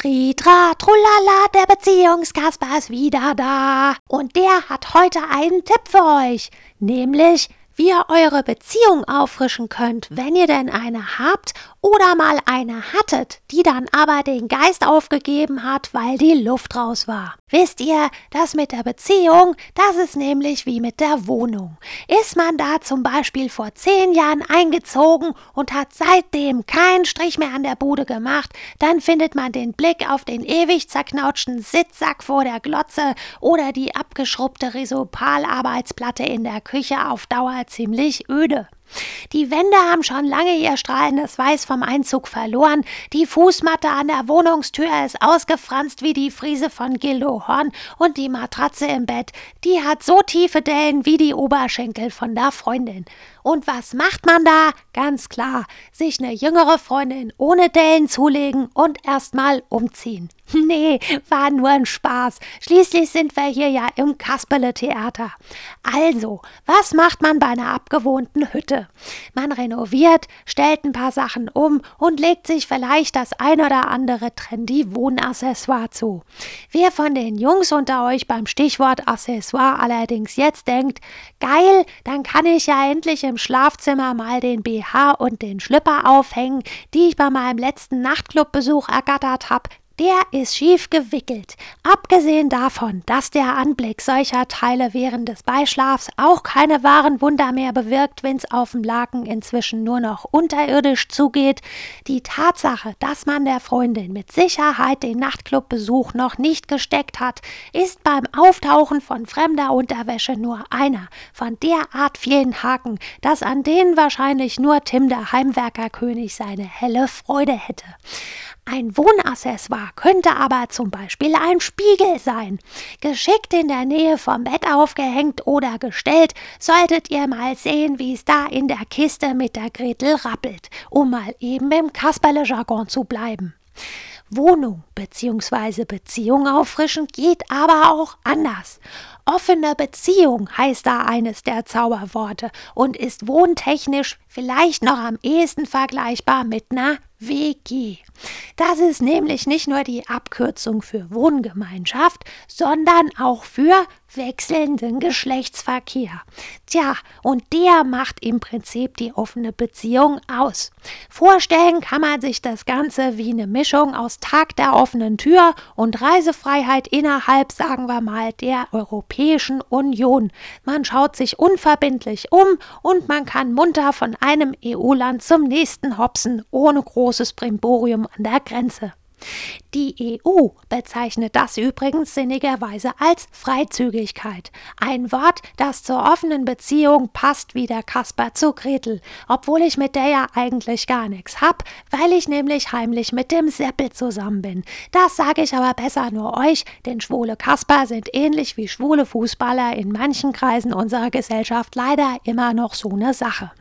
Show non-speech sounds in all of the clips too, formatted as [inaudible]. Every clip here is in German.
Tritra, trullala, der Beziehungskasper ist wieder da. Und der hat heute einen Tipp für euch, nämlich ihr eure Beziehung auffrischen könnt, wenn ihr denn eine habt oder mal eine hattet, die dann aber den Geist aufgegeben hat, weil die Luft raus war. Wisst ihr, das mit der Beziehung, das ist nämlich wie mit der Wohnung. Ist man da zum Beispiel vor zehn Jahren eingezogen und hat seitdem keinen Strich mehr an der Bude gemacht, dann findet man den Blick auf den ewig zerknautschten Sitzsack vor der Glotze oder die abgeschrubbte Risopalarbeitsplatte in der Küche auf Dauer ziemlich öde. Die Wände haben schon lange ihr strahlendes Weiß vom Einzug verloren. Die Fußmatte an der Wohnungstür ist ausgefranst wie die Friese von Gildo Horn und die Matratze im Bett, die hat so tiefe Dellen wie die Oberschenkel von der Freundin. Und was macht man da? Ganz klar, sich eine jüngere Freundin ohne Dellen zulegen und erstmal umziehen. [laughs] Nee, war nur ein Spaß. Schließlich sind wir hier ja im Kasperle-Theater. Also, was macht man bei einer abgewohnten Hütte? Man renoviert, stellt ein paar Sachen um und legt sich vielleicht das ein oder andere trendy Wohnaccessoire zu. Wer von den Jungs unter euch beim Stichwort Accessoire allerdings jetzt denkt, geil, dann kann ich ja endlich im Schlafzimmer mal den BH und den Schlüpper aufhängen, die ich bei meinem letzten Nachtclubbesuch ergattert habe, der ist schief gewickelt. Abgesehen davon, dass der Anblick solcher Teile während des Beischlafs auch keine wahren Wunder mehr bewirkt, wenn's auf dem Laken inzwischen nur noch unterirdisch zugeht, die Tatsache, dass man der Freundin mit Sicherheit den Nachtclubbesuch noch nicht gesteckt hat, ist beim Auftauchen von fremder Unterwäsche nur einer von derart vielen Haken, dass an denen wahrscheinlich nur Tim der Heimwerkerkönig seine helle Freude hätte. Ein Wohnaccessoire könnte aber zum Beispiel ein Spiegel sein. Geschickt in der Nähe vom Bett aufgehängt oder gestellt, solltet ihr mal sehen, wie es da in der Kiste mit der Gretel rappelt, um mal eben im Kasperle-Jargon zu bleiben. Wohnung bzw. Beziehung auffrischen geht aber auch anders. Offene Beziehung heißt da eines der Zauberworte und ist wohntechnisch vielleicht noch am ehesten vergleichbar mit einer WG. Das ist nämlich nicht nur die Abkürzung für Wohngemeinschaft, sondern auch für wechselnden Geschlechtsverkehr. Tja, und der macht im Prinzip die offene Beziehung aus. Vorstellen kann man sich das Ganze wie eine Mischung aus Tag der offenen Tür und Reisefreiheit innerhalb, sagen wir mal, der Europäischen Union. Man schaut sich unverbindlich um und man kann munter von einem EU-Land zum nächsten hopsen, ohne großes Brimborium an der Grenze. Die EU bezeichnet das übrigens sinnigerweise als Freizügigkeit. Ein Wort, das zur offenen Beziehung passt wie der Kasper zu Gretel, obwohl ich mit der ja eigentlich gar nichts hab, weil ich nämlich heimlich mit dem Seppel zusammen bin. Das sage ich aber besser nur euch, denn schwule Kasper sind ähnlich wie schwule Fußballer in manchen Kreisen unserer Gesellschaft leider immer noch so eine Sache.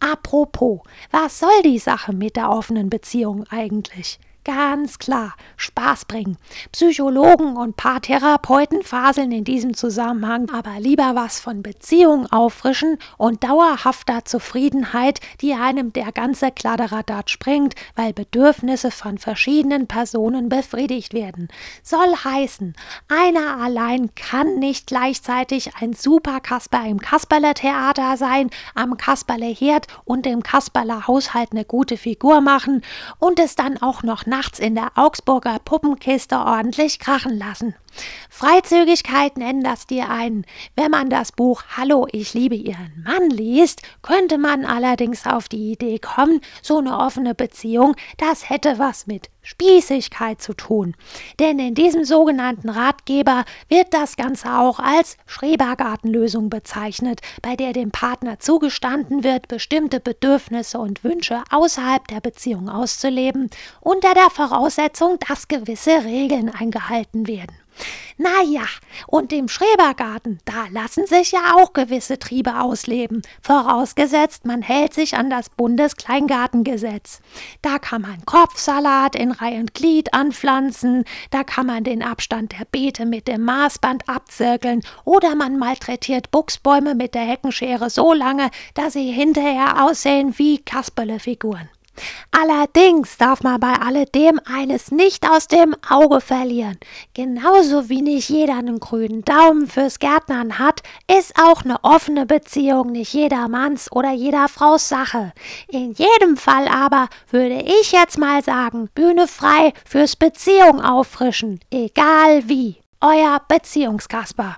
Apropos, was soll die Sache mit der offenen Beziehung eigentlich? Ganz klar, Spaß bringen. Psychologen und Paartherapeuten faseln in diesem Zusammenhang aber lieber was von Beziehung auffrischen und dauerhafter Zufriedenheit, die einem der ganze Kladderadat springt, weil Bedürfnisse von verschiedenen Personen befriedigt werden. Soll heißen, einer allein kann nicht gleichzeitig ein super Kasper im Kasperle-Theater sein, am Kasperle-Herd und im Kasperle-Haushalt eine gute Figur machen und es dann auch noch nachts in der Augsburger Puppenkiste ordentlich krachen lassen. Freizügigkeit nennen das die einen. Wenn man das Buch Hallo, ich liebe Ihren Mann liest, könnte man allerdings auf die Idee kommen, so eine offene Beziehung, das hätte was mit Spießigkeit zu tun. Denn in diesem sogenannten Ratgeber wird das Ganze auch als Schrebergartenlösung bezeichnet, bei der dem Partner zugestanden wird, bestimmte Bedürfnisse und Wünsche außerhalb der Beziehung auszuleben, unter der Voraussetzung, dass gewisse Regeln eingehalten werden. Naja, und im Schrebergarten, da lassen sich ja auch gewisse Triebe ausleben, vorausgesetzt man hält sich an das Bundeskleingartengesetz. Da kann man Kopfsalat in Reih und Glied anpflanzen, da kann man den Abstand der Beete mit dem Maßband abzirkeln oder man malträtiert Buchsbäume mit der Heckenschere so lange, dass sie hinterher aussehen wie Kasperlefiguren. Allerdings darf man bei alledem eines nicht aus dem Auge verlieren. Genauso wie nicht jeder einen grünen Daumen fürs Gärtnern hat, ist auch eine offene Beziehung nicht jedermanns oder jeder Fraus Sache. In jedem Fall aber würde ich jetzt mal sagen, Bühne frei fürs Beziehung auffrischen, egal wie. Euer Beziehungskasper.